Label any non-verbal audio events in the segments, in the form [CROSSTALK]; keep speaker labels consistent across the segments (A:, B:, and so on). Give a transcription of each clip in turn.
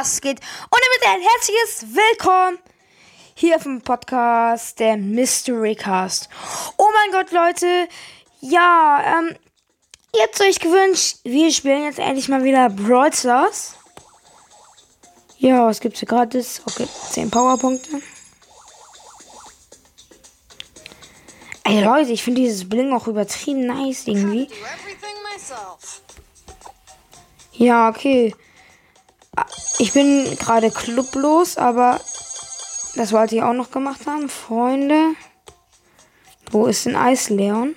A: was geht? Und damit ein herzliches Willkommen hier auf dem Podcast, der Mystery Cast. Oh mein Gott, Leute. Ja, ähm, ihr habt euch gewünscht, wir spielen jetzt endlich mal wieder Brawl Stars. Ja, was gibt's hier gratis? Okay, 10 Powerpunkte. Ey Leute, ich finde dieses Bling auch übertrieben nice irgendwie. Ja, okay. Ich bin gerade clublos, aber das wollte ich auch noch gemacht haben. Freunde. Wo ist denn Eisleon?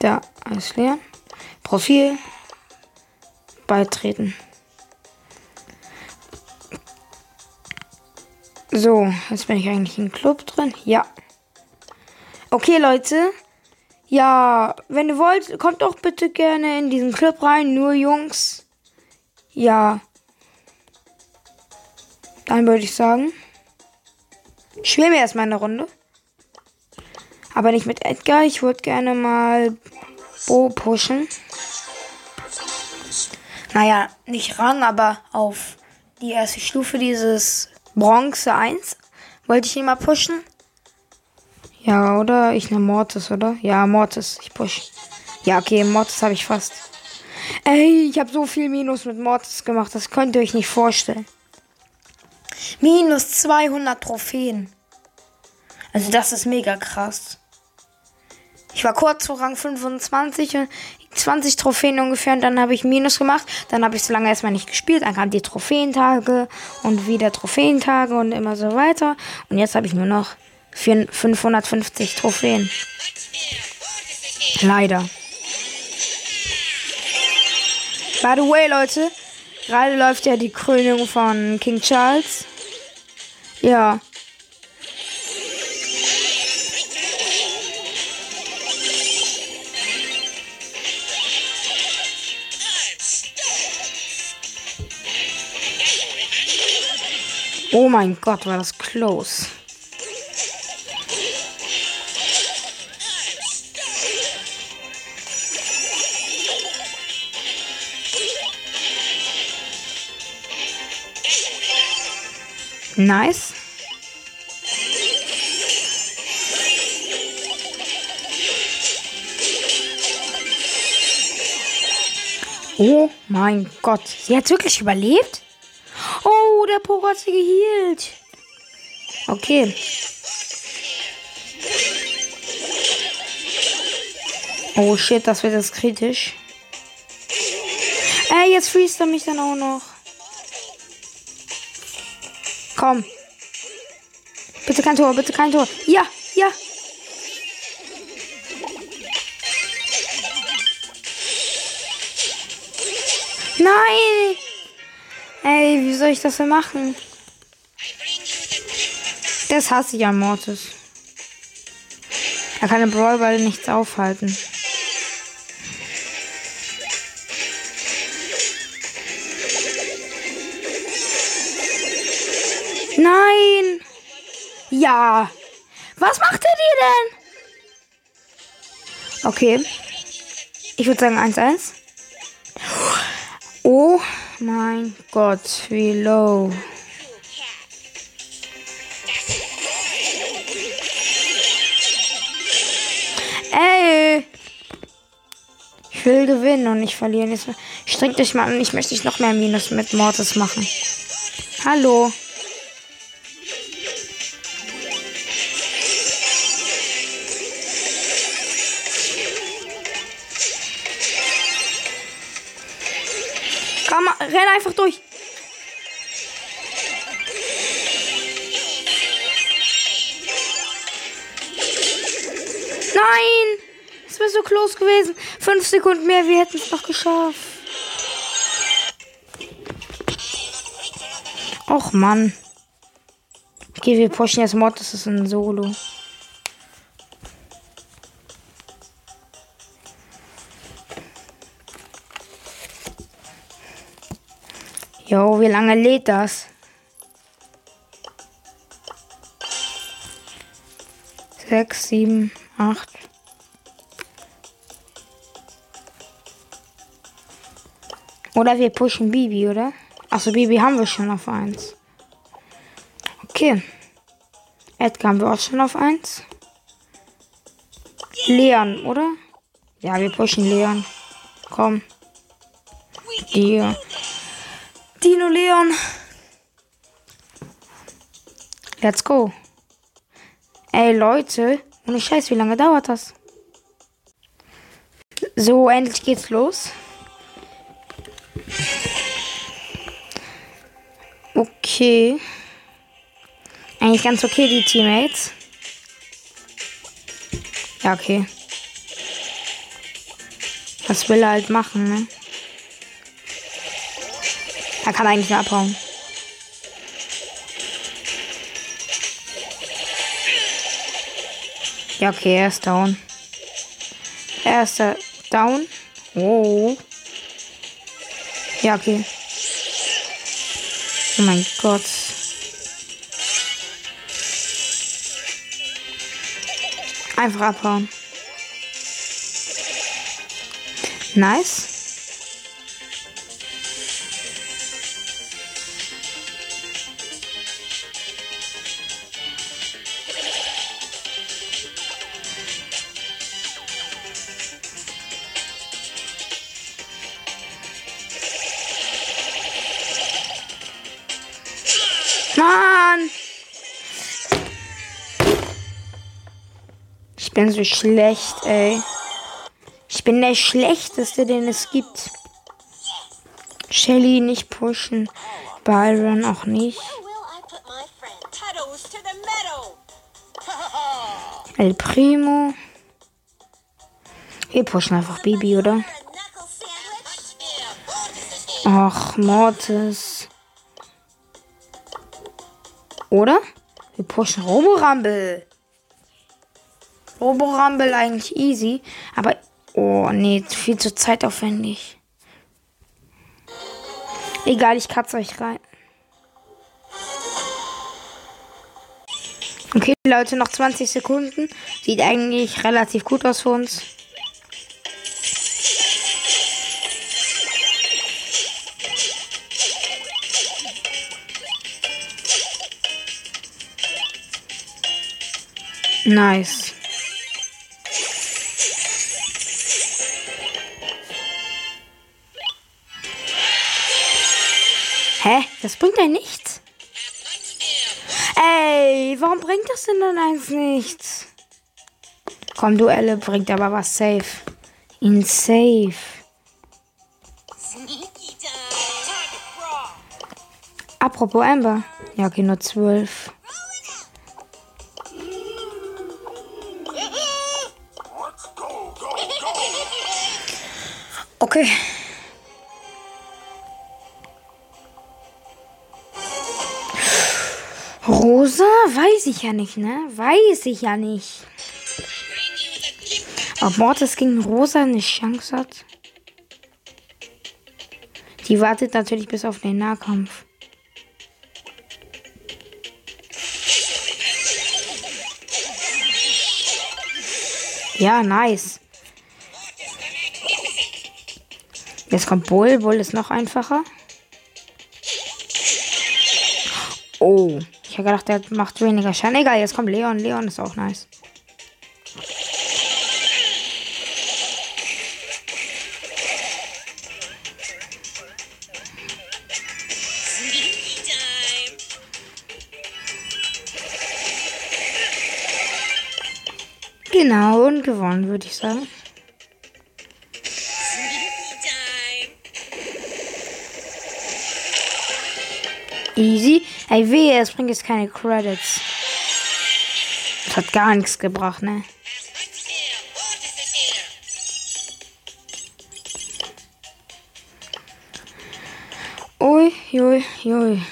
A: Da, Eisleon. Profil. Beitreten. So, jetzt bin ich eigentlich im Club drin. Ja. Okay, Leute. Ja, wenn ihr wollt, kommt doch bitte gerne in diesen Club rein. Nur Jungs. Ja. Dann würde ich sagen. Spielen wir erstmal eine Runde. Aber nicht mit Edgar. Ich würde gerne mal Bo pushen. Naja, nicht Rang, aber auf die erste Stufe dieses Bronze 1 wollte ich ihn mal pushen. Ja, oder? Ich nehme Mortis, oder? Ja, Mortis. Ich push. Ja, okay, Mortis habe ich fast. Ey, ich habe so viel Minus mit Mortis gemacht. Das könnt ihr euch nicht vorstellen. Minus 200 Trophäen. Also das ist mega krass. Ich war kurz vor Rang 25 und 20 Trophäen ungefähr und dann habe ich Minus gemacht. Dann habe ich so lange erstmal nicht gespielt. Dann kamen die Trophäentage und wieder Trophäentage und immer so weiter. Und jetzt habe ich nur noch 550 Trophäen. Leider. By the way, Leute, gerade läuft ja die Krönung von King Charles. Ja. Oh mein Gott, war das close. Nice. Oh mein Gott. Sie hat wirklich überlebt? Oh, der Pogo hat sie geheilt. Okay. Oh shit, das wird jetzt kritisch. Ey, jetzt freest er mich dann auch noch. Komm. Bitte kein Tor, bitte kein Tor. Ja, ja. Nein. Ey, wie soll ich das denn machen? Das hasse ich an Mortis. Er kann im Brawlball nichts aufhalten. Nein! Ja! Was macht er dir denn? Okay. Ich würde sagen 1-1. Oh mein Gott, wie low. Ey! Ich will gewinnen und nicht verlieren. Jetzt strengt dich mal an. Ich möchte nicht noch mehr Minus mit Mortis machen. Hallo. Renn einfach durch. Nein! Es wäre so close gewesen. Fünf Sekunden mehr, wir hätten es noch geschafft. Och Mann. Okay, wir pushen jetzt Mod, das ist ein Solo. Wie lange lädt das? Sechs, sieben, acht. Oder wir pushen Bibi, oder? Achso, Bibi haben wir schon auf 1. Okay. Edgar haben wir auch schon auf 1. Leon, oder? Ja, wir pushen Leon. Komm. Dir. Dino Leon. Let's go. Ey, Leute. Ohne Scheiß, wie lange dauert das? So, endlich geht's los. Okay. Eigentlich ganz okay, die Teammates. Ja, okay. Was will er halt machen, ne? Er kann eigentlich nur abhauen. Ja, okay, er ist down. Er ist äh, down. Oh. Ja, okay. Oh mein Gott. Einfach abhauen. Nice. Ich bin so schlecht, ey. Ich bin der Schlechteste, den es gibt. Shelly nicht pushen. Byron auch nicht. [LAUGHS] El Primo. Wir pushen einfach Bibi, oder? Ach, Mortis. Oder? Wir pushen Robo-Rumble. Robo-Rumble eigentlich easy. Aber, oh nee, viel zu zeitaufwendig. Egal, ich katze euch rein. Okay, Leute, noch 20 Sekunden. Sieht eigentlich relativ gut aus für uns. Nice. Hä? Das bringt ja nichts. Ey, warum bringt das denn dann eins nichts? Komm, Duelle bringt aber was safe. In safe. Apropos Amber. Ja, okay, nur zwölf. Okay. Rosa? Weiß ich ja nicht, ne? Weiß ich ja nicht. Ob Mortis gegen Rosa eine Chance hat? Die wartet natürlich bis auf den Nahkampf. Ja, nice. Jetzt kommt Bull. Bull ist noch einfacher. Oh. Ich habe gedacht, der macht weniger Schaden. Egal, jetzt kommt Leon. Leon ist auch nice. Genau, und gewonnen, würde ich sagen. Easy. Ey, wehe, es bringt jetzt keine Credits. Das hat gar nichts gebracht, ne? Ui, ui, ui.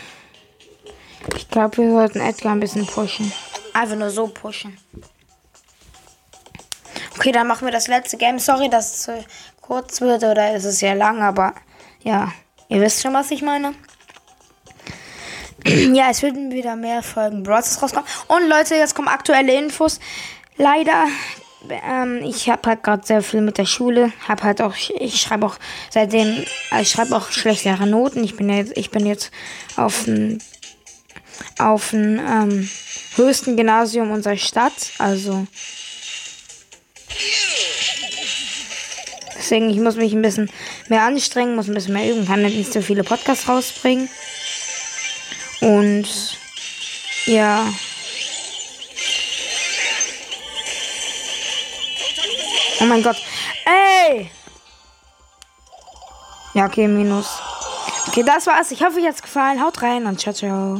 A: Ich glaube, wir sollten Edgar ein bisschen pushen. Einfach nur so pushen. Okay, dann machen wir das letzte Game. Sorry, dass es kurz wird oder ist es ja lang, aber ja, ihr wisst schon, was ich meine. Ja, es würden wieder mehr Folgen Brawlers rauskommen. Und Leute, jetzt kommen aktuelle Infos. Leider ähm, ich habe halt gerade sehr viel mit der Schule. Hab halt auch, ich schreibe auch seitdem, äh, ich schreibe auch schlechtere Noten. Ich bin jetzt, ich bin jetzt auf dem auf dem ähm, höchsten Gymnasium unserer Stadt. Also deswegen, ich muss mich ein bisschen mehr anstrengen, muss ein bisschen mehr üben, kann nicht so viele Podcasts rausbringen. Und ja. Oh mein Gott. Ey! Ja, okay, Minus. Okay, das war's. Ich hoffe, euch hat's gefallen. Haut rein und ciao, ciao.